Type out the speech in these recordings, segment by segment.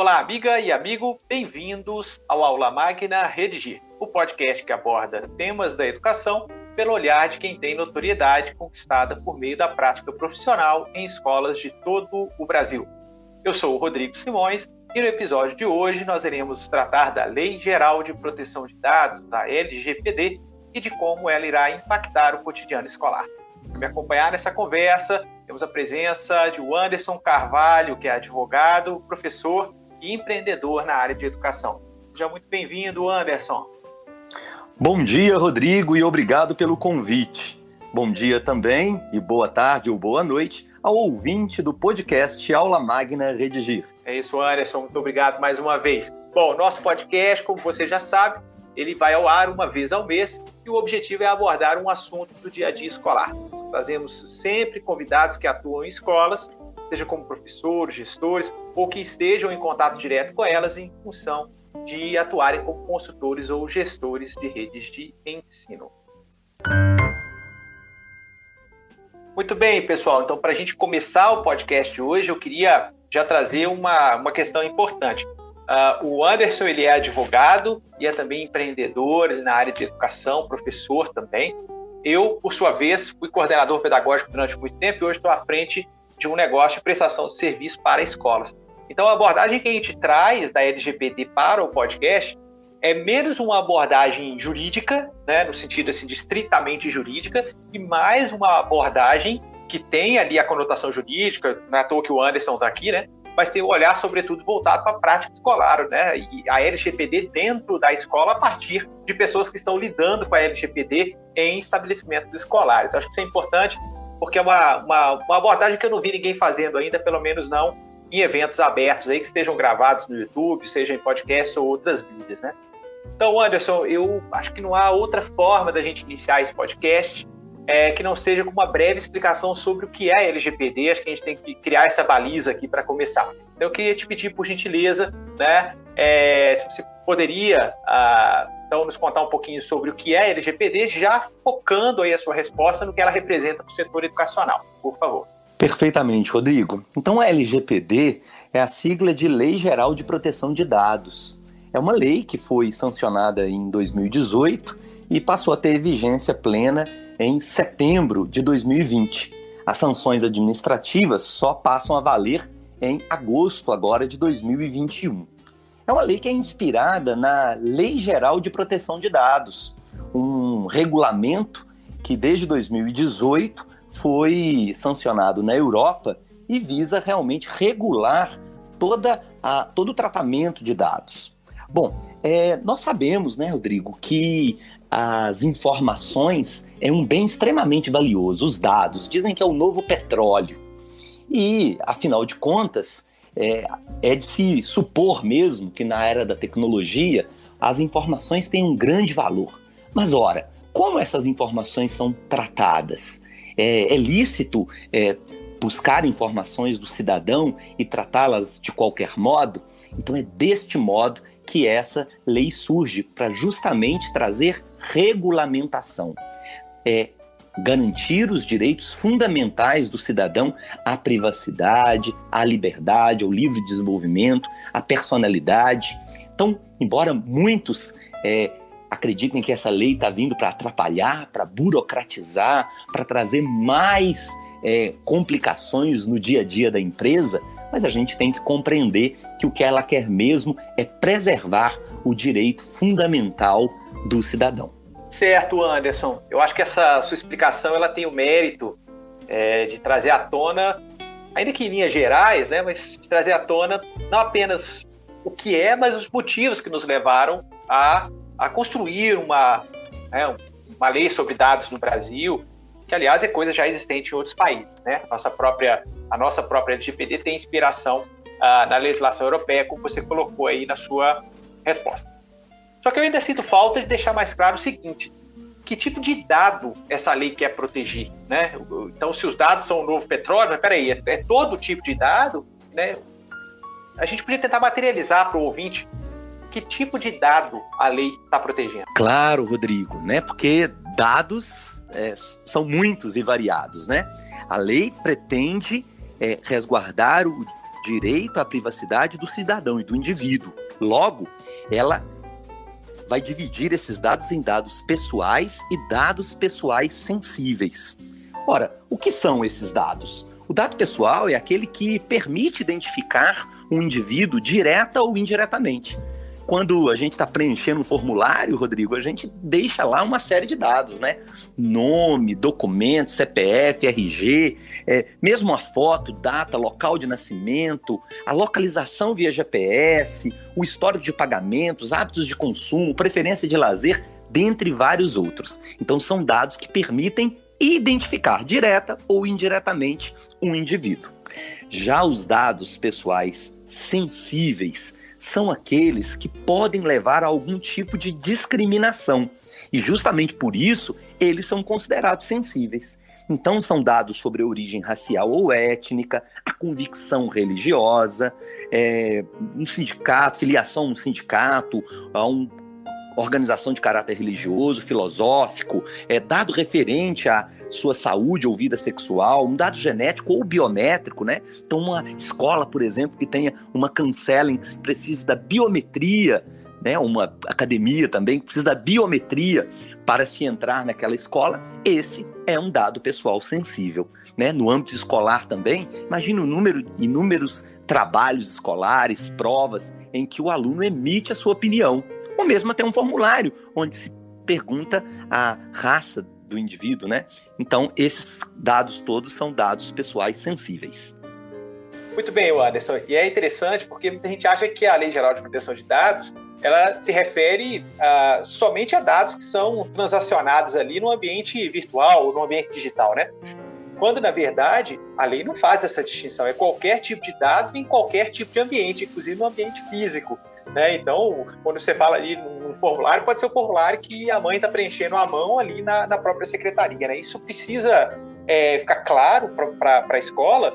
Olá, amiga e amigo, bem-vindos ao Aula Magna Redigir, o podcast que aborda temas da educação pelo olhar de quem tem notoriedade conquistada por meio da prática profissional em escolas de todo o Brasil. Eu sou o Rodrigo Simões e no episódio de hoje nós iremos tratar da Lei Geral de Proteção de Dados, a LGPD, e de como ela irá impactar o cotidiano escolar. Para me acompanhar nessa conversa, temos a presença de Anderson Carvalho, que é advogado, professor e empreendedor na área de educação. Seja muito bem-vindo, Anderson. Bom dia, Rodrigo, e obrigado pelo convite. Bom dia também, e boa tarde ou boa noite ao ouvinte do podcast Aula Magna Redigir. É isso, Anderson, muito obrigado mais uma vez. Bom, nosso podcast, como você já sabe, ele vai ao ar uma vez ao mês e o objetivo é abordar um assunto do dia a dia escolar. Trazemos sempre convidados que atuam em escolas seja como professores, gestores, ou que estejam em contato direto com elas em função de atuarem como consultores ou gestores de redes de ensino. Muito bem, pessoal. Então, para a gente começar o podcast de hoje, eu queria já trazer uma, uma questão importante. Uh, o Anderson ele é advogado e é também empreendedor na área de educação, professor também. Eu, por sua vez, fui coordenador pedagógico durante muito tempo e hoje estou à frente de um negócio de prestação de serviço para escolas. Então, a abordagem que a gente traz da LGPD para o podcast é menos uma abordagem jurídica, né, no sentido assim, de estritamente jurídica, e mais uma abordagem que tem ali a conotação jurídica, não é toa que o Anderson está aqui, né, mas tem o um olhar, sobretudo, voltado para a prática escolar, né, e a LGPD dentro da escola a partir de pessoas que estão lidando com a LGPD em estabelecimentos escolares. Acho que isso é importante porque é uma, uma, uma, abordagem que eu não vi ninguém fazendo ainda, pelo menos não em eventos abertos aí que estejam gravados no YouTube, seja em podcast ou outras mídias, né? Então, Anderson, eu acho que não há outra forma da gente iniciar esse podcast é, que não seja com uma breve explicação sobre o que é LGPD. Acho que a gente tem que criar essa baliza aqui para começar. Então, eu queria te pedir, por gentileza, né, é, se você poderia ah, então nos contar um pouquinho sobre o que é LGPD, já focando aí a sua resposta no que ela representa para o setor educacional, por favor. Perfeitamente, Rodrigo. Então a LGPD é a sigla de Lei Geral de Proteção de Dados. É uma lei que foi sancionada em 2018 e passou a ter vigência plena em setembro de 2020. As sanções administrativas só passam a valer em agosto agora de 2021. É uma lei que é inspirada na Lei Geral de Proteção de Dados, um regulamento que desde 2018 foi sancionado na Europa e visa realmente regular toda a, todo o tratamento de dados. Bom, é, nós sabemos, né, Rodrigo, que as informações é um bem extremamente valioso. Os dados dizem que é o novo petróleo. E, afinal de contas, é, é de se supor mesmo que na era da tecnologia as informações têm um grande valor. Mas, ora, como essas informações são tratadas? É, é lícito é, buscar informações do cidadão e tratá-las de qualquer modo? Então, é deste modo que essa lei surge para justamente trazer regulamentação. É, garantir os direitos fundamentais do cidadão à privacidade, à liberdade, ao livre desenvolvimento, à personalidade. Então, embora muitos é, acreditem que essa lei está vindo para atrapalhar, para burocratizar, para trazer mais é, complicações no dia a dia da empresa, mas a gente tem que compreender que o que ela quer mesmo é preservar o direito fundamental do cidadão. Certo, Anderson. Eu acho que essa sua explicação ela tem o mérito é, de trazer à tona, ainda que em linhas gerais, né, mas de trazer à tona não apenas o que é, mas os motivos que nos levaram a, a construir uma, né, uma lei sobre dados no Brasil, que aliás é coisa já existente em outros países. Né? Nossa própria, a nossa própria LGPD tem inspiração ah, na legislação europeia, como você colocou aí na sua resposta. Só que eu ainda sinto falta de deixar mais claro o seguinte: que tipo de dado essa lei quer proteger, né? Então, se os dados são o novo petróleo, mas peraí, é, é todo tipo de dado, né? A gente podia tentar materializar para o ouvinte que tipo de dado a lei está protegendo. Claro, Rodrigo, né? Porque dados é, são muitos e variados, né? A lei pretende é, resguardar o, direito à privacidade do cidadão e do indivíduo. Logo, ela vai dividir esses dados em dados pessoais e dados pessoais sensíveis. Ora, o que são esses dados? O dado pessoal é aquele que permite identificar um indivíduo direta ou indiretamente quando a gente está preenchendo um formulário, Rodrigo, a gente deixa lá uma série de dados, né? Nome, documento, CPF, RG, é, mesmo a foto, data, local de nascimento, a localização via GPS, o histórico de pagamentos, hábitos de consumo, preferência de lazer, dentre vários outros. Então, são dados que permitem identificar direta ou indiretamente um indivíduo. Já os dados pessoais sensíveis são aqueles que podem levar a algum tipo de discriminação. E justamente por isso, eles são considerados sensíveis. Então, são dados sobre a origem racial ou étnica, a convicção religiosa, é, um sindicato, filiação a um sindicato, a um organização de caráter religioso, filosófico, é, dado referente à sua saúde ou vida sexual, um dado genético ou biométrico, né? Então, uma escola, por exemplo, que tenha uma canceling que precise da biometria, né? Uma academia também que precisa da biometria para se entrar naquela escola, esse é um dado pessoal sensível. Né? No âmbito escolar também, imagine o número, inúmeros trabalhos escolares, provas, em que o aluno emite a sua opinião ou mesmo até um formulário onde se pergunta a raça do indivíduo, né? Então, esses dados todos são dados pessoais sensíveis. Muito bem, Anderson. E é interessante porque muita gente acha que a Lei Geral de Proteção de Dados ela se refere uh, somente a dados que são transacionados ali no ambiente virtual ou no ambiente digital, né? Quando, na verdade, a lei não faz essa distinção. É qualquer tipo de dado em qualquer tipo de ambiente, inclusive no ambiente físico. Né? Então, quando você fala ali num formulário, pode ser o formulário que a mãe está preenchendo à mão ali na, na própria secretaria. Né? Isso precisa é, ficar claro para a escola,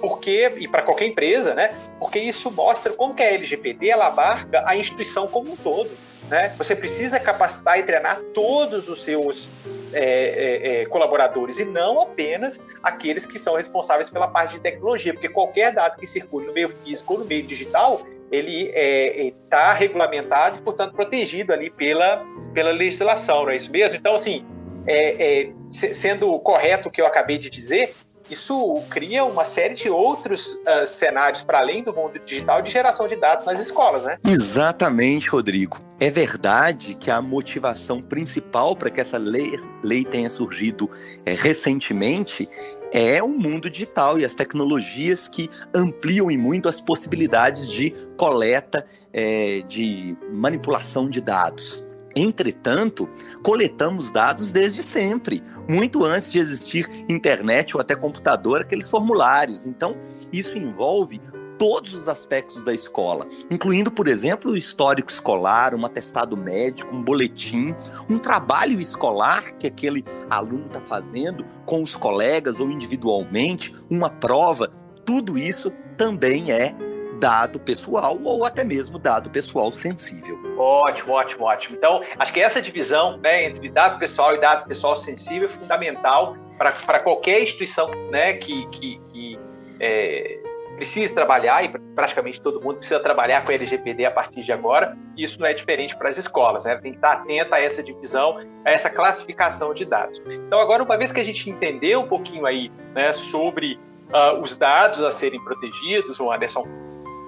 porque e para qualquer empresa, né? Porque isso mostra como que a LGPD ela abarca a instituição como um todo. Né? Você precisa capacitar e treinar todos os seus é, é, é, colaboradores e não apenas aqueles que são responsáveis pela parte de tecnologia, porque qualquer dado que circule no meio físico ou no meio digital, ele está é, é, regulamentado e, portanto, protegido ali pela, pela legislação, não é isso mesmo? Então, assim, é, é sendo correto o que eu acabei de dizer, isso cria uma série de outros uh, cenários para além do mundo digital de geração de dados nas escolas, né? Exatamente, Rodrigo. É verdade que a motivação principal para que essa lei, lei tenha surgido é, recentemente é o mundo digital e as tecnologias que ampliam e muito as possibilidades de coleta, é, de manipulação de dados. Entretanto, coletamos dados desde sempre, muito antes de existir internet ou até computador, aqueles formulários. Então, isso envolve todos os aspectos da escola, incluindo, por exemplo, o histórico escolar, um atestado médico, um boletim, um trabalho escolar que aquele aluno está fazendo com os colegas ou individualmente, uma prova. Tudo isso também é dado pessoal ou até mesmo dado pessoal sensível. Ótimo, ótimo, ótimo. Então, acho que essa divisão né, entre dado pessoal e dado pessoal sensível é fundamental para qualquer instituição né, que, que, que é, precisa trabalhar, e praticamente todo mundo precisa trabalhar com LGPD a partir de agora, e isso não é diferente para as escolas, né? Tem que estar atenta a essa divisão, a essa classificação de dados. Então, agora, uma vez que a gente entendeu um pouquinho aí né, sobre uh, os dados a serem protegidos, o Anderson,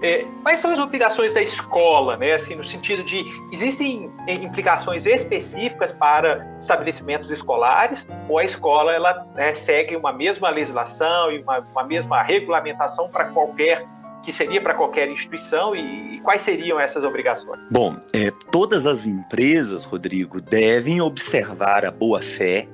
é, quais são as obrigações da escola, né? Assim, no sentido de existem é, implicações específicas para estabelecimentos escolares ou a escola ela né, segue uma mesma legislação e uma, uma mesma regulamentação para qualquer que seria para qualquer instituição e, e, quais seriam essas obrigações? Bom, é, todas as empresas, Rodrigo, devem observar a boa fé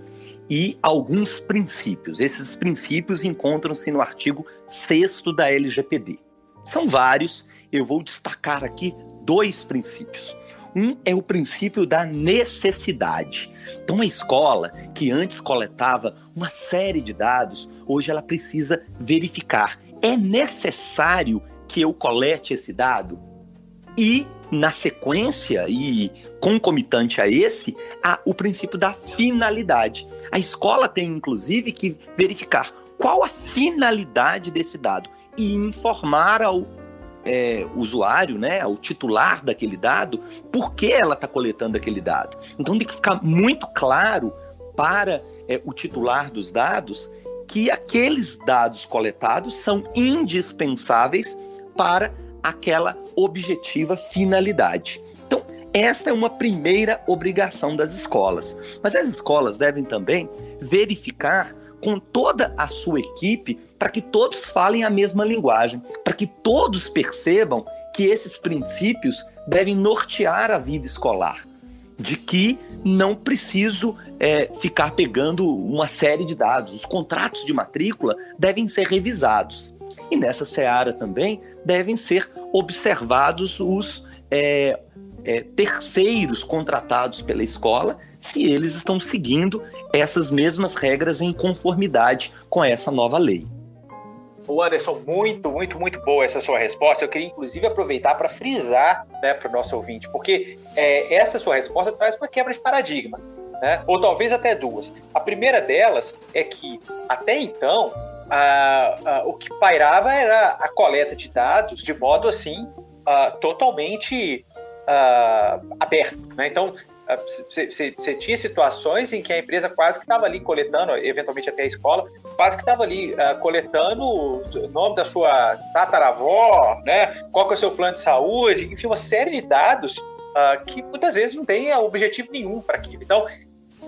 e alguns princípios. Esses princípios encontram-se no artigo 6 da LGPD. São vários, eu vou destacar aqui dois princípios. Um é o princípio da necessidade. Então, a escola, que antes coletava uma série de dados, hoje ela precisa verificar: é necessário que eu colete esse dado? E, na sequência e concomitante a esse, há o princípio da finalidade. A escola tem, inclusive, que verificar qual a finalidade desse dado e informar ao é, usuário, né, ao titular daquele dado, por que ela está coletando aquele dado. Então tem que ficar muito claro para é, o titular dos dados que aqueles dados coletados são indispensáveis para aquela objetiva finalidade. Então, esta é uma primeira obrigação das escolas. Mas as escolas devem também verificar com toda a sua equipe para que todos falem a mesma linguagem, para que todos percebam que esses princípios devem nortear a vida escolar, de que não preciso é, ficar pegando uma série de dados. Os contratos de matrícula devem ser revisados. E nessa seara também devem ser observados os é, é, terceiros contratados pela escola, se eles estão seguindo essas mesmas regras em conformidade com essa nova lei. O Anderson, muito, muito, muito boa essa sua resposta. Eu queria, inclusive, aproveitar para frisar né, para o nosso ouvinte, porque é, essa sua resposta traz uma quebra de paradigma né? ou talvez até duas. A primeira delas é que, até então, a, a, o que pairava era a coleta de dados de modo assim totalmente aberto. Né? Então, você tinha situações em que a empresa quase que estava ali coletando, eventualmente até a escola, quase que estava ali uh, coletando o nome da sua tataravó, né? qual que é o seu plano de saúde, enfim, uma série de dados uh, que muitas vezes não tem objetivo nenhum para aquilo. Então,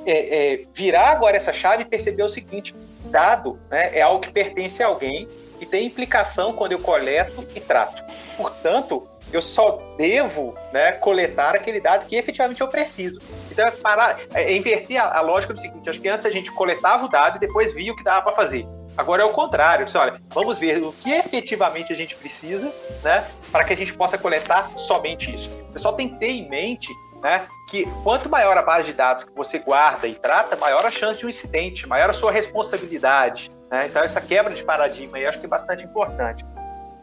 é, é, virar agora essa chave e perceber o seguinte: dado né, é algo que pertence a alguém e tem implicação quando eu coleto e trato. Portanto, eu só devo né, coletar aquele dado que efetivamente eu preciso. Então, é, parar, é, é inverter a, a, lógica do seguinte: acho que antes a gente coletava o dado e depois via o que dava para fazer. Agora é o contrário. Você olha, vamos ver o que efetivamente a gente precisa, né, para que a gente possa coletar somente isso. O pessoal tem que ter em mente né? Que quanto maior a base de dados que você guarda e trata, maior a chance de um incidente, maior a sua responsabilidade. Né? Então, essa quebra de paradigma aí eu acho que é bastante importante.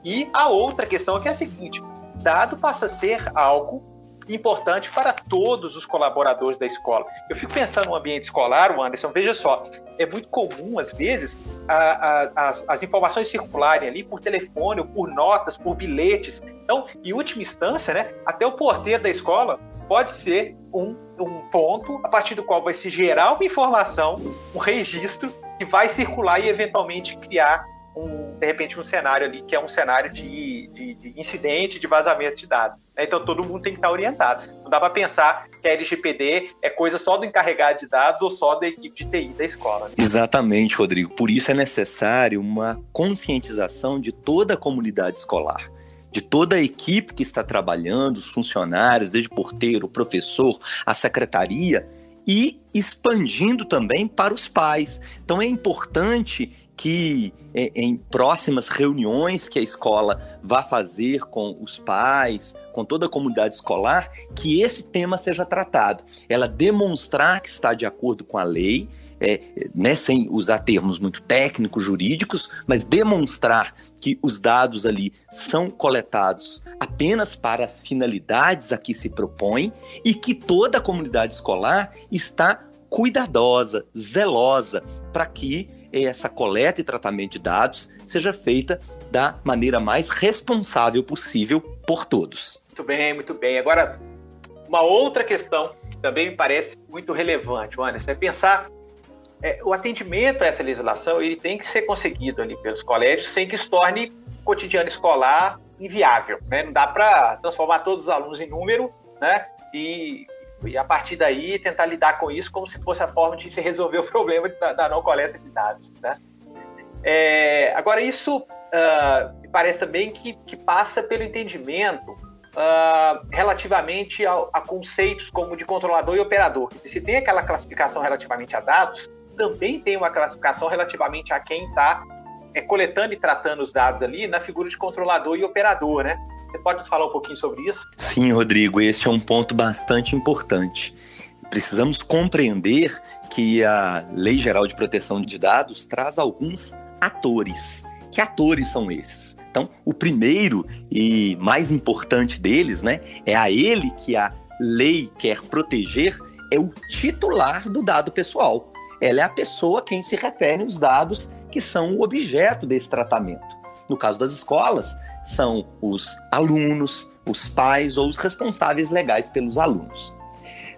E a outra questão é que é a seguinte: dado passa a ser algo importante para todos os colaboradores da escola. Eu fico pensando no ambiente escolar, o Anderson, veja só, é muito comum, às vezes, a, a, as, as, informações circularem ali por telefone, por notas, por bilhetes. Então, em última instância, né, até o porteiro da escola pode ser um, um ponto a partir do qual vai se gerar uma informação, um registro que vai circular e eventualmente criar um, de repente um cenário ali que é um cenário de, de, de incidente, de vazamento de dados. Né? Então todo mundo tem que estar orientado. Não dá para pensar que a LGPD é coisa só do encarregado de dados ou só da equipe de TI da escola. Né? Exatamente, Rodrigo. Por isso é necessário uma conscientização de toda a comunidade escolar de toda a equipe que está trabalhando, os funcionários, desde porteiro, professor, a secretaria, e expandindo também para os pais. Então é importante que é, em próximas reuniões que a escola vá fazer com os pais, com toda a comunidade escolar, que esse tema seja tratado. Ela demonstrar que está de acordo com a lei, é, né, sem usar termos muito técnicos, jurídicos, mas demonstrar que os dados ali são coletados apenas para as finalidades a que se propõe e que toda a comunidade escolar está cuidadosa, zelosa, para que essa coleta e tratamento de dados seja feita da maneira mais responsável possível por todos. Muito bem, muito bem. Agora, uma outra questão que também me parece muito relevante, Anderson, é pensar é, o atendimento a essa legislação ele tem que ser conseguido ali pelos colégios sem que se torne cotidiano escolar inviável. Né? Não dá para transformar todos os alunos em número né? e, e, a partir daí, tentar lidar com isso como se fosse a forma de se resolver o problema da, da não coleta de dados. Né? É, agora, isso uh, me parece também que, que passa pelo entendimento uh, relativamente ao, a conceitos como de controlador e operador. Se tem aquela classificação relativamente a dados, também tem uma classificação relativamente a quem está é, coletando e tratando os dados ali na figura de controlador e operador, né? Você pode nos falar um pouquinho sobre isso? Sim, Rodrigo, esse é um ponto bastante importante. Precisamos compreender que a Lei Geral de Proteção de Dados traz alguns atores. Que atores são esses? Então, o primeiro e mais importante deles, né, é a ele que a lei quer proteger, é o titular do dado pessoal ela é a pessoa a quem se referem os dados que são o objeto desse tratamento. No caso das escolas, são os alunos, os pais ou os responsáveis legais pelos alunos.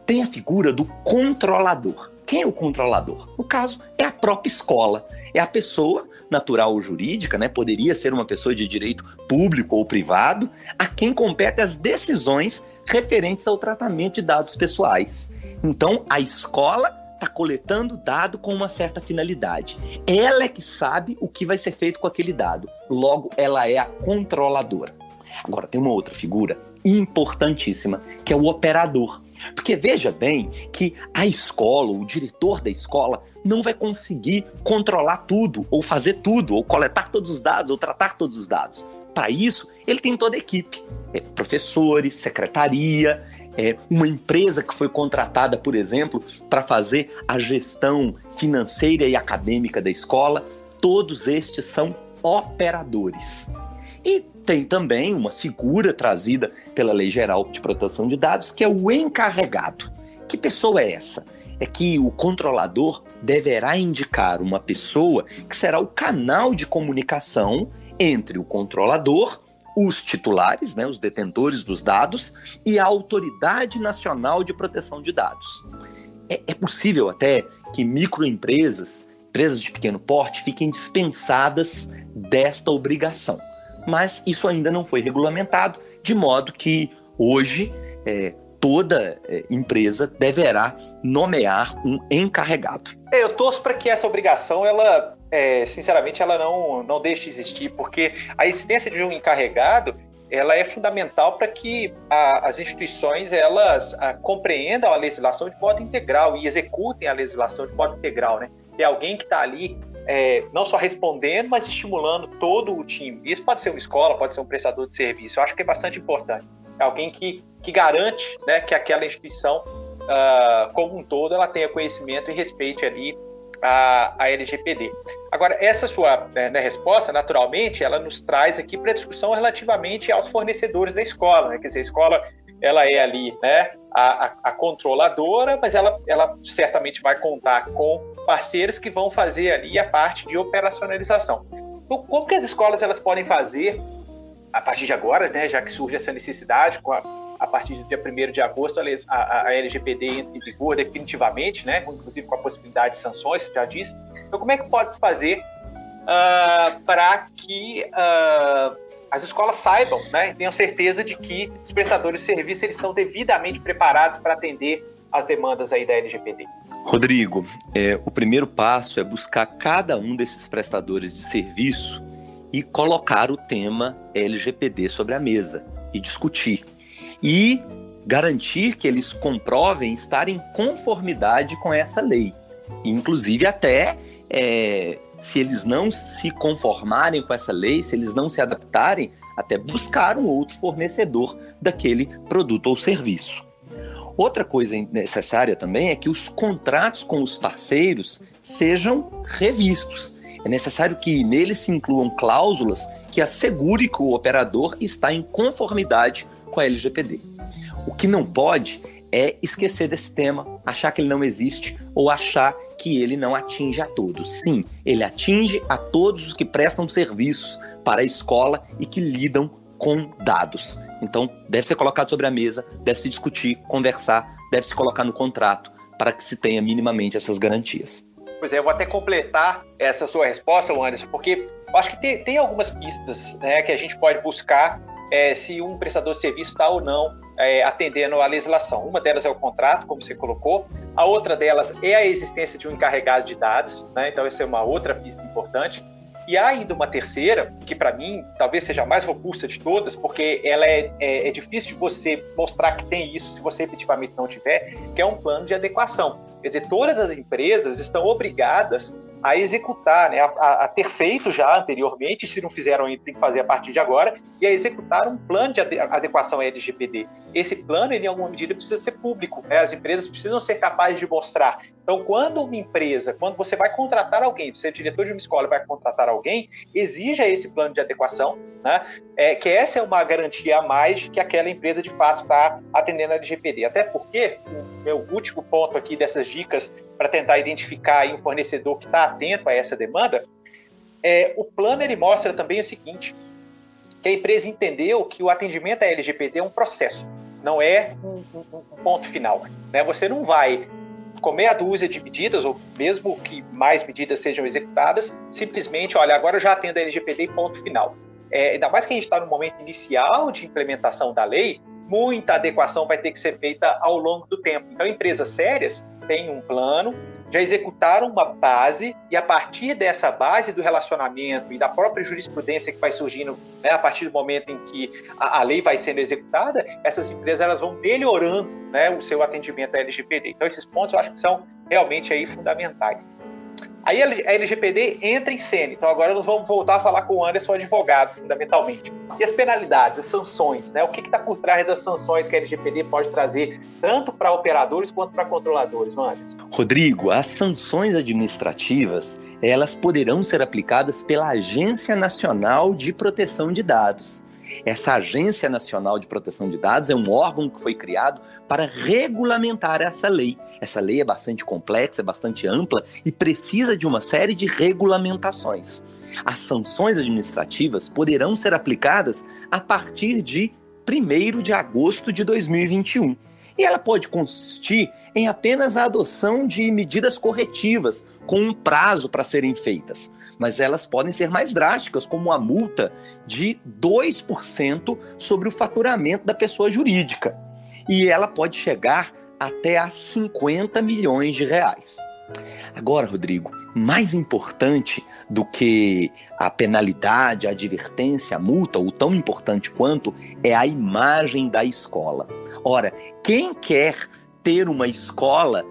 Tem a figura do controlador. Quem é o controlador? No caso, é a própria escola. É a pessoa, natural ou jurídica, né? Poderia ser uma pessoa de direito público ou privado, a quem compete as decisões referentes ao tratamento de dados pessoais. Então, a escola está coletando dado com uma certa finalidade. Ela é que sabe o que vai ser feito com aquele dado. Logo, ela é a controladora. Agora, tem uma outra figura importantíssima, que é o operador. Porque veja bem que a escola, o diretor da escola, não vai conseguir controlar tudo, ou fazer tudo, ou coletar todos os dados, ou tratar todos os dados. Para isso, ele tem toda a equipe: é, professores, secretaria, é, uma empresa que foi contratada, por exemplo, para fazer a gestão financeira e acadêmica da escola. Todos estes são operadores. E tem também uma figura trazida pela Lei Geral de Proteção de Dados, que é o encarregado. Que pessoa é essa? É que o controlador deverá indicar uma pessoa que será o canal de comunicação entre o controlador, os titulares, né, os detentores dos dados, e a Autoridade Nacional de Proteção de Dados. É, é possível até que microempresas, empresas de pequeno porte, fiquem dispensadas desta obrigação mas isso ainda não foi regulamentado, de modo que hoje é, toda é, empresa deverá nomear um encarregado. É, eu torço para que essa obrigação, ela, é, sinceramente, ela não, não deixe de existir, porque a existência de um encarregado ela é fundamental para que a, as instituições elas a, compreendam a legislação de modo integral e executem a legislação de modo integral, né? Tem alguém que está ali é, não só respondendo, mas estimulando todo o time. Isso pode ser uma escola, pode ser um prestador de serviço. Eu acho que é bastante importante. É alguém que, que garante né, que aquela instituição, uh, como um todo, ela tenha conhecimento e respeite ali a, a LGPD. Agora, essa sua né, né, resposta, naturalmente, ela nos traz aqui para discussão relativamente aos fornecedores da escola. Né? Quer dizer, a escola ela é ali né, a, a, a controladora, mas ela, ela certamente vai contar com parceiros que vão fazer ali a parte de operacionalização. Então, como que as escolas elas podem fazer a partir de agora, né, já que surge essa necessidade, com a, a partir do dia 1 de agosto, a, a, LGPD entra em vigor definitivamente, né, inclusive com a possibilidade de sanções, já disse. Então, como é que pode se fazer uh, para que uh, as escolas saibam, né, tenham certeza de que os prestadores de serviço eles estão devidamente preparados para atender as demandas aí da LGPD? Rodrigo, é, o primeiro passo é buscar cada um desses prestadores de serviço e colocar o tema LGPD sobre a mesa e discutir. E garantir que eles comprovem estar em conformidade com essa lei. Inclusive, até é, se eles não se conformarem com essa lei, se eles não se adaptarem, até buscar um outro fornecedor daquele produto ou serviço. Outra coisa necessária também é que os contratos com os parceiros sejam revistos. É necessário que neles se incluam cláusulas que assegure que o operador está em conformidade com a LGPD. O que não pode é esquecer desse tema, achar que ele não existe ou achar que ele não atinge a todos. Sim, ele atinge a todos os que prestam serviços para a escola e que lidam com dados. Então, deve ser colocado sobre a mesa, deve se discutir, conversar, deve se colocar no contrato para que se tenha minimamente essas garantias. Pois é, eu vou até completar essa sua resposta, Anderson, porque acho que tem, tem algumas pistas né, que a gente pode buscar é, se um prestador de serviço está ou não é, atendendo à legislação. Uma delas é o contrato, como você colocou, a outra delas é a existência de um encarregado de dados, né, então essa é uma outra pista importante. E há ainda uma terceira, que para mim talvez seja a mais robusta de todas, porque ela é, é, é, difícil de você mostrar que tem isso se você efetivamente não tiver, que é um plano de adequação. Quer dizer, todas as empresas estão obrigadas a executar, né, a, a, ter feito já anteriormente, se não fizeram ainda, tem que fazer a partir de agora, e a executar um plano de adequação à LGPD. Esse plano, ele, em alguma medida, precisa ser público, né? as empresas precisam ser capazes de mostrar. Então, quando uma empresa, quando você vai contratar alguém, você é diretor de uma escola vai contratar alguém, exija esse plano de adequação, né? É, que essa é uma garantia a mais que aquela empresa, de fato, está atendendo a LGPD. Até porque, o meu último ponto aqui dessas dicas para tentar identificar um fornecedor que está atento a essa demanda, é, o plano ele mostra também o seguinte, que a empresa entendeu que o atendimento à LGPD é um processo, não é um, um, um ponto final. Né? Você não vai com meia dúzia de medidas, ou mesmo que mais medidas sejam executadas, simplesmente, olha, agora eu já atendo a LGPD ponto final. É, ainda mais que a gente está no momento inicial de implementação da lei, muita adequação vai ter que ser feita ao longo do tempo. Então, empresas sérias têm um plano, já executaram uma base e a partir dessa base do relacionamento e da própria jurisprudência que vai surgindo né, a partir do momento em que a, a, lei vai sendo executada, essas empresas elas vão melhorando né, o seu atendimento à LGPD. Então esses pontos eu acho que são realmente aí fundamentais. Aí a LGPD entra em cena. Então agora nós vamos voltar a falar com o Anderson, advogado, fundamentalmente. E as penalidades, as sanções, né? O que está por trás das sanções que a LGPD pode trazer, tanto para operadores quanto para controladores, Anderson? Rodrigo, as sanções administrativas, elas poderão ser aplicadas pela Agência Nacional de Proteção de Dados. Essa Agência Nacional de Proteção de Dados é um órgão que foi criado para regulamentar essa lei. Essa lei é bastante complexa, é bastante ampla e precisa de uma série de regulamentações. As sanções administrativas poderão ser aplicadas a partir de 1 de agosto de 2021. E ela pode consistir em apenas a adoção de medidas corretivas, com um prazo para serem feitas mas elas podem ser mais drásticas, como a multa de 2% sobre o faturamento da pessoa jurídica. E ela pode chegar até a 50 milhões de reais. Agora, Rodrigo, mais importante do que a penalidade, a advertência, a multa, ou tão importante quanto, é a imagem da escola. Ora, quem quer ter uma escola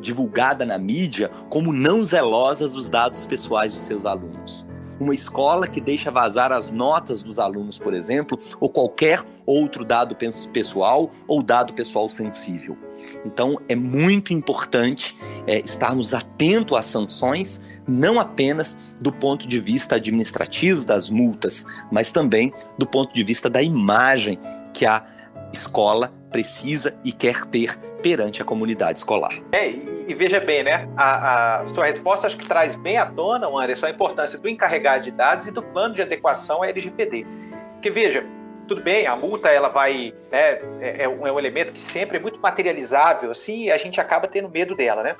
divulgada na mídia como não zelosas dos dados pessoais dos seus alunos. Uma escola que deixa vazar as notas dos alunos, por exemplo, ou qualquer outro dado pessoal ou dado pessoal sensível. Então, é muito importante é, estarmos atentos às sanções, não apenas do ponto de vista administrativo das multas, mas também do ponto de vista da imagem que a escola precisa e quer ter perante a comunidade escolar. É, e, e veja bem, né? A, a, sua resposta acho que traz bem à tona, Anderson, a importância do encarregado de dados e do plano de adequação à LGPD. Porque veja, tudo bem, a multa ela vai, né, é, é, um, é um elemento que sempre é muito materializável, assim, e a gente acaba tendo medo dela, né?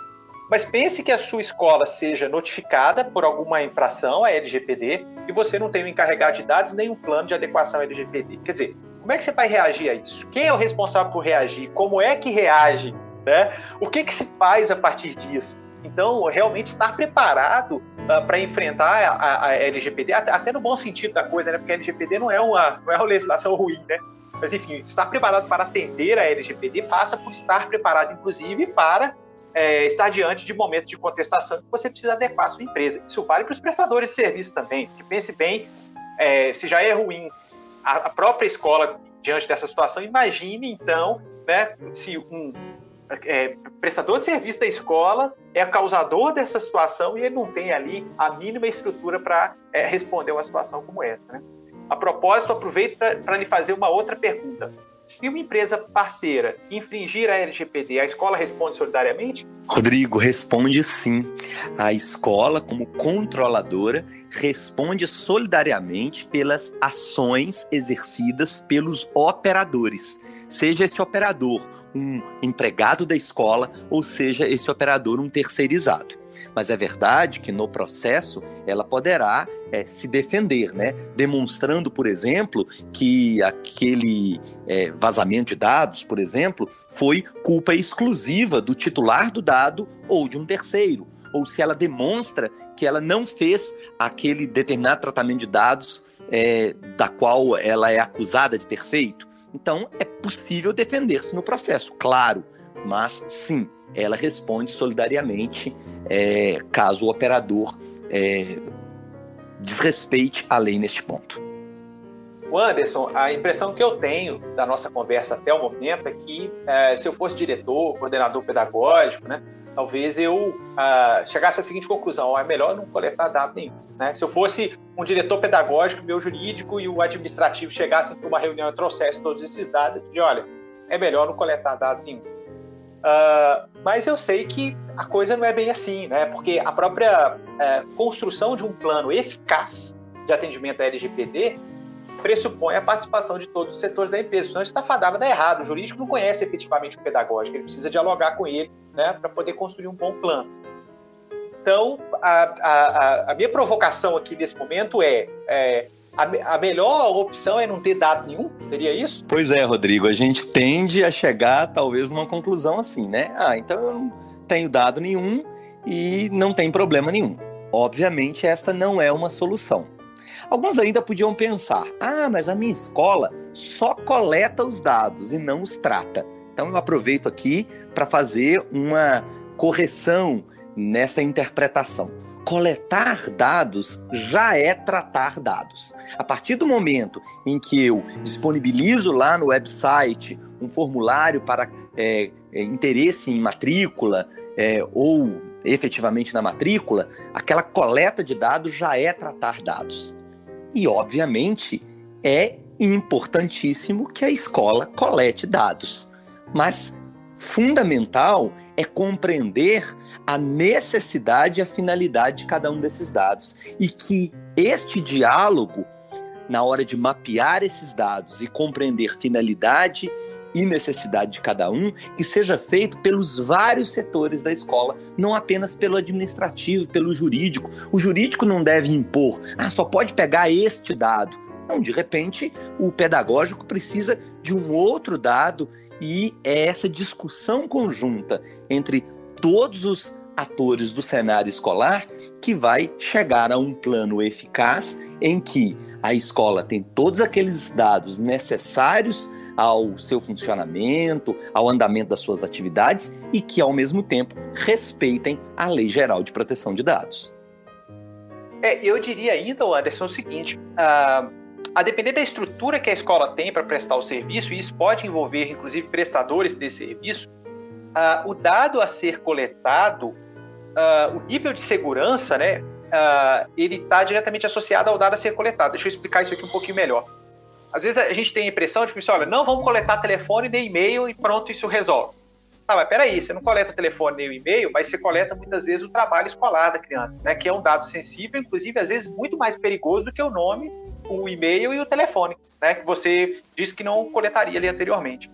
Mas pense que a sua escola seja notificada por alguma infração à LGPD e você não tem um encarregado de dados nem um plano de adequação à LGPD. Quer dizer, como é que você vai reagir a isso? Quem é o responsável por reagir? Como é que reage? Né? O que, que se faz a partir disso? Então, realmente estar preparado uh, ah, para enfrentar a, a, LGPD, até, até, no bom sentido da coisa, né? porque a LGPD não é, uma, não é uma legislação ruim, né? Mas, enfim, estar preparado para atender a LGPD passa por estar preparado, inclusive, para é, estar diante de momentos de contestação que você precisa adequar a sua empresa. Isso vale para os prestadores de serviço também, que pense bem, é, se já é ruim a, própria escola diante dessa situação. Imagine, então, né, se um é, prestador de serviço da escola é causador dessa situação e ele não tem ali a mínima estrutura para é, responder uma situação como essa. Né? A propósito, aproveito para lhe fazer uma outra pergunta. Se uma empresa parceira infringir a LGPD, a escola responde solidariamente? Rodrigo, responde sim. A escola, como controladora, responde solidariamente pelas ações exercidas pelos operadores. Seja esse operador um empregado da escola ou seja esse operador um terceirizado. Mas é verdade que no processo ela poderá é, se defender, né? demonstrando, por exemplo, que aquele é, vazamento de dados, por exemplo, foi culpa exclusiva do titular do dado ou de um terceiro. Ou se ela demonstra que ela não fez aquele determinado tratamento de dados é, da qual ela é acusada de ter feito. Então, é possível defender-se no processo, claro, mas sim, ela responde solidariamente é, caso o operador é, desrespeite a lei neste ponto. O Anderson, a impressão que eu tenho da nossa conversa até o momento é que é, se eu fosse diretor, coordenador pedagógico, né, talvez eu ah, chegasse à seguinte conclusão: é melhor não coletar dado nenhum. Né? Se eu fosse um diretor pedagógico, meu jurídico e o administrativo chegassem para uma reunião e trouxessem todos esses dados, eu diria: olha, é melhor não coletar dado nenhum. Uh, mas eu sei que a coisa não é bem assim, né? Porque a própria é, construção de um plano eficaz de atendimento à LGPD pressupõe a participação de todos os setores da empresa, senão está fadado a dar errado. O jurídico não conhece efetivamente o pedagógico, ele precisa dialogar com ele né, para poder construir um bom plano. Então, a, a, a, minha provocação aqui nesse momento é, é a, a, melhor opção é não ter dado nenhum? Seria isso? Pois é, Rodrigo. A gente tende a chegar, talvez, numa conclusão assim, né? Ah, então eu não tenho dado nenhum e não tem problema nenhum. Obviamente, esta não é uma solução. Alguns ainda podiam pensar: ah, mas a minha escola só coleta os dados e não os trata. Então eu aproveito aqui para fazer uma correção nessa interpretação. Coletar dados já é tratar dados. A partir do momento em que eu disponibilizo lá no website um formulário para é, é, interesse em matrícula é, ou efetivamente na matrícula, aquela coleta de dados já é tratar dados. E, obviamente, é importantíssimo que a escola colete dados. Mas fundamental é compreender a necessidade e a finalidade de cada um desses dados e que este diálogo, na hora de mapear esses dados e compreender finalidade e necessidade de cada um, que seja feito pelos vários setores da escola, não apenas pelo administrativo, pelo jurídico. O jurídico não deve impor, ah, só pode pegar este dado. Não, de repente, o pedagógico precisa de um outro dado e é essa discussão conjunta entre todos os atores do cenário escolar que vai chegar a um plano eficaz em que a escola tem todos aqueles dados necessários ao seu funcionamento, ao andamento das suas atividades e que, ao mesmo tempo, respeitem a Lei Geral de Proteção de Dados. É, eu diria ainda, Anderson, o seguinte: uh, a depender da estrutura que a escola tem para prestar o serviço, e isso pode envolver, inclusive, prestadores desse serviço, uh, o dado a ser coletado, uh, o nível de segurança, né, ele está diretamente associado ao dado a ser coletado. Deixa eu explicar isso aqui um pouquinho melhor. Às vezes a gente tem a impressão de que, olha, não vamos coletar telefone nem e-mail e pronto, isso resolve. Tá, mas peraí, você não coleta o telefone nem o e-mail, mas você coleta muitas vezes o trabalho escolar da criança, né? Que é um dado sensível, inclusive, às vezes, muito mais perigoso do que o nome, o e-mail e o telefone, né? Que você disse que não coletaria ali anteriormente.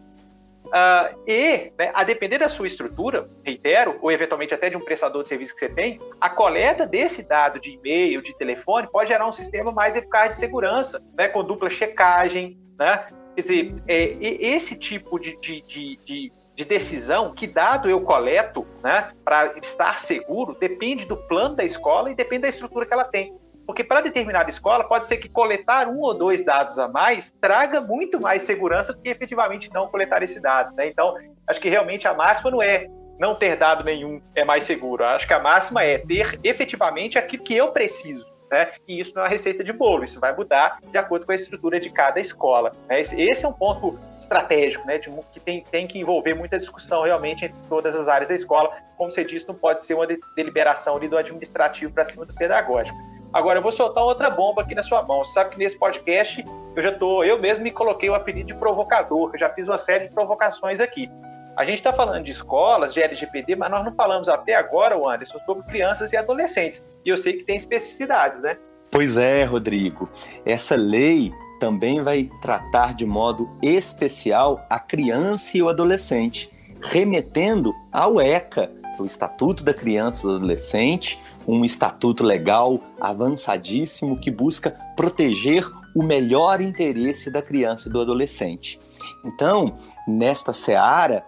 Uh, e, né, a depender da sua estrutura, reitero, ou eventualmente até de um prestador de serviço que você tem, a coleta desse dado de e-mail, de telefone, pode gerar um sistema mais eficaz de segurança, né, com dupla checagem. Né? Quer dizer, é, esse tipo de, de, de, de, de decisão, que dado eu coleto né, para estar seguro, depende do plano da escola e depende da estrutura que ela tem. Porque para determinada escola, pode ser que coletar um ou dois dados a mais traga muito mais segurança do que efetivamente não coletar esse dado. Né? Então, acho que realmente a máxima não é não ter dado nenhum é mais seguro. Acho que a máxima é ter efetivamente aquilo que eu preciso. Né? E isso não é uma receita de bolo, isso vai mudar de acordo com a estrutura de cada escola. Né? Esse é um ponto estratégico, né? De, que tem, tem que envolver muita discussão realmente entre todas as áreas da escola. Como você disse, não pode ser uma deliberação ali do administrativo para cima do pedagógico. Agora eu vou soltar outra bomba aqui na sua mão. Você sabe que nesse podcast eu já tô, eu mesmo me coloquei o apelido de provocador, eu já fiz uma série de provocações aqui. A gente está falando de escolas, de LGPD, mas nós não falamos até agora, Anderson, sobre crianças e adolescentes. E eu sei que tem especificidades, né? Pois é, Rodrigo. Essa lei também vai tratar de modo especial a criança e o adolescente, remetendo ao ECA, o Estatuto da Criança e do Adolescente, um estatuto legal avançadíssimo que busca proteger o melhor interesse da criança e do adolescente. Então, nesta seara,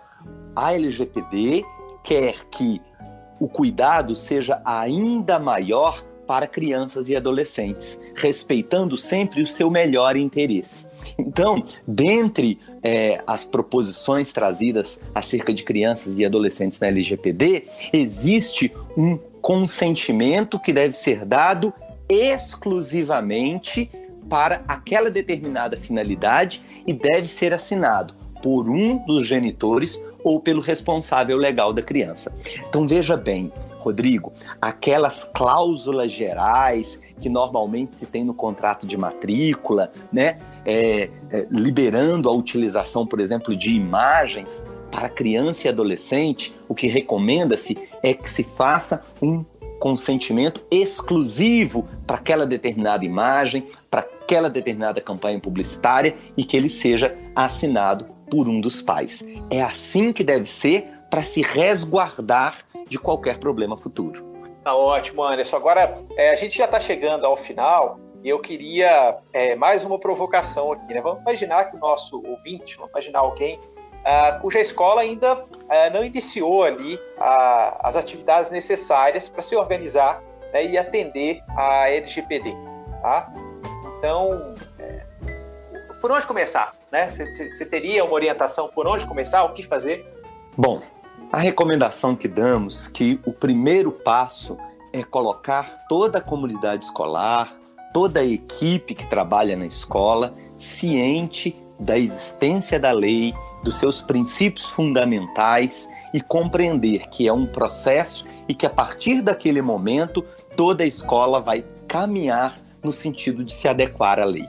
a LGPD quer que o cuidado seja ainda maior para crianças e adolescentes, respeitando sempre o seu melhor interesse. Então, dentre é, as proposições trazidas acerca de crianças e adolescentes na LGPD, existe um consentimento que deve ser dado exclusivamente para aquela determinada finalidade e deve ser assinado por um dos genitores ou pelo responsável legal da criança. Então veja bem, Rodrigo, aquelas cláusulas gerais que normalmente se tem no contrato de matrícula, né, é, é, liberando a utilização, por exemplo, de imagens para criança e adolescente, o que recomenda-se é que se faça um consentimento exclusivo para aquela determinada imagem, para aquela determinada campanha publicitária e que ele seja assinado por um dos pais. É assim que deve ser para se resguardar de qualquer problema futuro. Tá ótimo, Anderson. Agora, é, a gente já está chegando ao final e eu queria é, mais uma provocação aqui. Né? Vamos imaginar que o nosso ouvinte, vamos imaginar alguém uh, cuja escola ainda uh, não iniciou ali uh, as atividades necessárias para se organizar né, e atender a LGPD. Tá? Então, é, por onde começar? Você né? teria uma orientação por onde começar, o que fazer? Bom, a recomendação que damos que o primeiro passo é colocar toda a comunidade escolar, toda a equipe que trabalha na escola ciente da existência da lei, dos seus princípios fundamentais e compreender que é um processo e que a partir daquele momento toda a escola vai caminhar no sentido de se adequar à lei.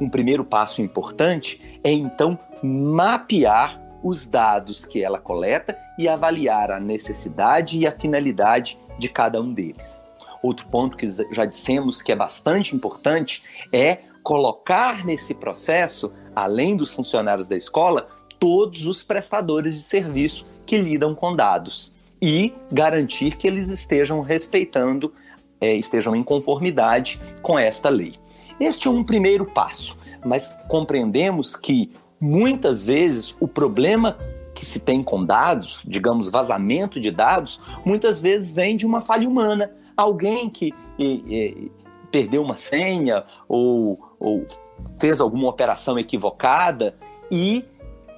Um primeiro passo importante é então mapear os dados que ela coleta e avaliar a necessidade e a finalidade de cada um deles. Outro ponto que já dissemos que é bastante importante é colocar nesse processo, além dos funcionários da escola, todos os prestadores de serviço que lidam com dados e garantir que eles estejam respeitando, é, estejam em conformidade com esta lei. Este é um primeiro passo, mas compreendemos que muitas vezes o problema que se tem com dados, digamos, vazamento de dados, muitas vezes vem de uma falha humana. Alguém que e, e, perdeu uma senha ou, ou fez alguma operação equivocada e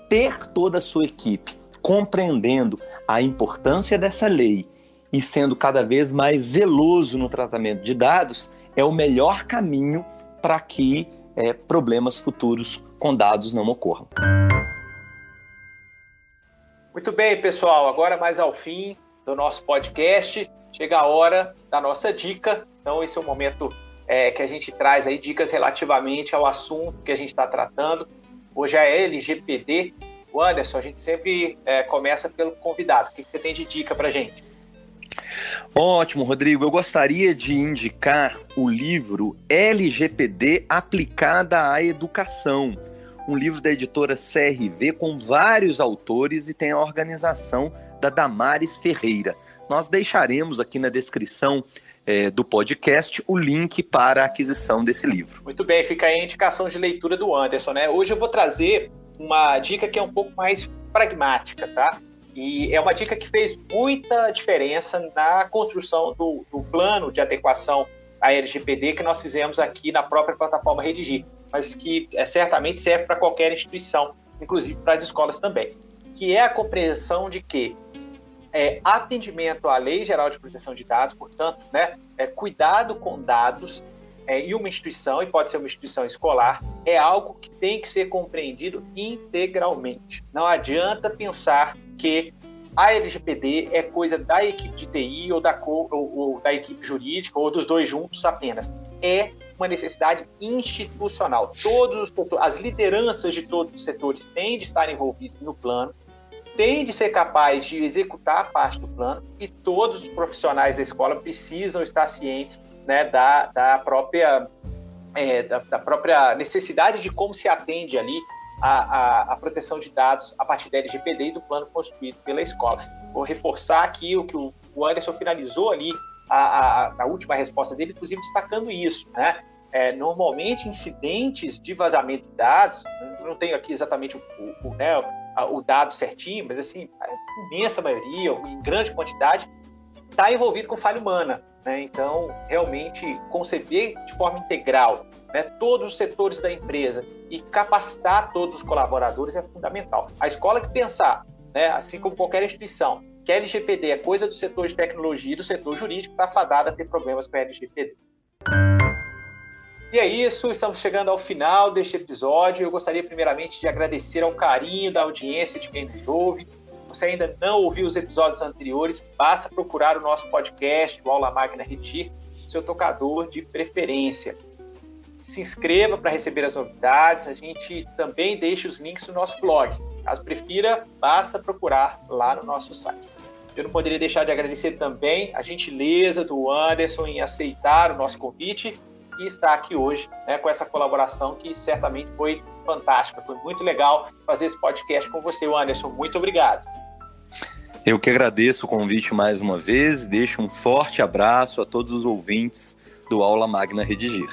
ter toda a sua equipe compreendendo a importância dessa lei e sendo cada vez mais zeloso no tratamento de dados é o melhor caminho para que é, problemas futuros com dados não ocorram. Muito bem, pessoal. Agora, mais ao fim do nosso podcast, chega a hora da nossa dica. Então, esse é o momento é, que a gente traz aí dicas relativamente ao assunto que a gente está tratando. Hoje é LGPD. O Anderson, a gente sempre é, começa pelo convidado. O que, que você tem de dica para gente? Ótimo, Rodrigo. Eu gostaria de indicar o livro LGPD aplicada à educação um livro da editora CRV com vários autores e tem a organização da Damares Ferreira. Nós deixaremos aqui na descrição é, do podcast o link para a aquisição desse livro. Muito bem, fica aí a indicação de leitura do Anderson, né? Hoje eu vou trazer uma dica que é um pouco mais pragmática, tá? E é uma dica que fez muita diferença na construção do, do plano de adequação à LGPD que nós fizemos aqui na própria plataforma Redigir mas que é, certamente serve para qualquer instituição, inclusive para as escolas também, que é a compreensão de que é, atendimento à Lei Geral de Proteção de Dados, portanto, né, é, cuidado com dados é, e uma instituição, e pode ser uma instituição escolar, é algo que tem que ser compreendido integralmente. Não adianta pensar que a LGPD é coisa da equipe de TI ou da, ou, ou da equipe jurídica ou dos dois juntos apenas. É uma necessidade institucional. Todos as lideranças de todos os setores têm de estar envolvidos no plano, têm de ser capazes de executar a parte do plano e todos os profissionais da escola precisam estar cientes né, da, da, própria, é, da, da, própria necessidade de como se atende ali a, a, a, proteção de dados a partir da LGPD e do plano construído pela escola. Vou reforçar aqui o que o Anderson finalizou ali a, a, última resposta dele, inclusive destacando isso, né? É, normalmente incidentes de vazamento de dados, não tenho aqui exatamente o, o, né, o dado certinho, mas assim, a imensa maioria, em grande quantidade, está envolvido com falha humana. Né? Então, realmente, conceber de forma integral né, todos os setores da empresa e capacitar todos os colaboradores é fundamental. A escola que pensar, né, assim como qualquer instituição, que a LGPD é coisa do setor de tecnologia e do setor jurídico, está fadada a ter problemas com a LGPD. E é isso, estamos chegando ao final deste episódio. Eu gostaria primeiramente de agradecer ao carinho da audiência de quem nos ouve. Se você ainda não ouviu os episódios anteriores, basta procurar o nosso podcast, o Aula Magna Retir, seu tocador de preferência. Se inscreva para receber as novidades. A gente também deixa os links no nosso blog. Caso prefira, basta procurar lá no nosso site. Eu não poderia deixar de agradecer também a gentileza do Anderson em aceitar o nosso convite e estar aqui hoje né, com essa colaboração que certamente foi fantástica. Foi muito legal fazer esse podcast com você, Anderson. Muito obrigado. Eu que agradeço o convite mais uma vez deixo um forte abraço a todos os ouvintes do Aula Magna Redigir.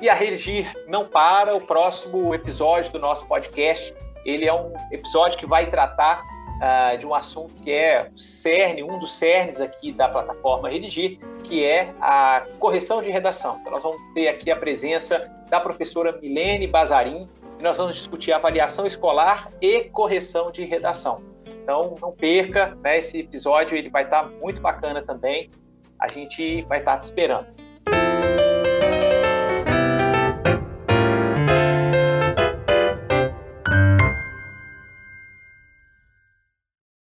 E a Redigir não para, o próximo episódio do nosso podcast, ele é um episódio que vai tratar uh, de um assunto que é o cerne, um dos cernes aqui da plataforma Redigir, que é a correção de redação. Então nós vamos ter aqui a presença da professora Milene Bazarim, e nós vamos discutir avaliação escolar e correção de redação. Então, não perca, né? Esse episódio ele vai estar muito bacana também. A gente vai estar te esperando.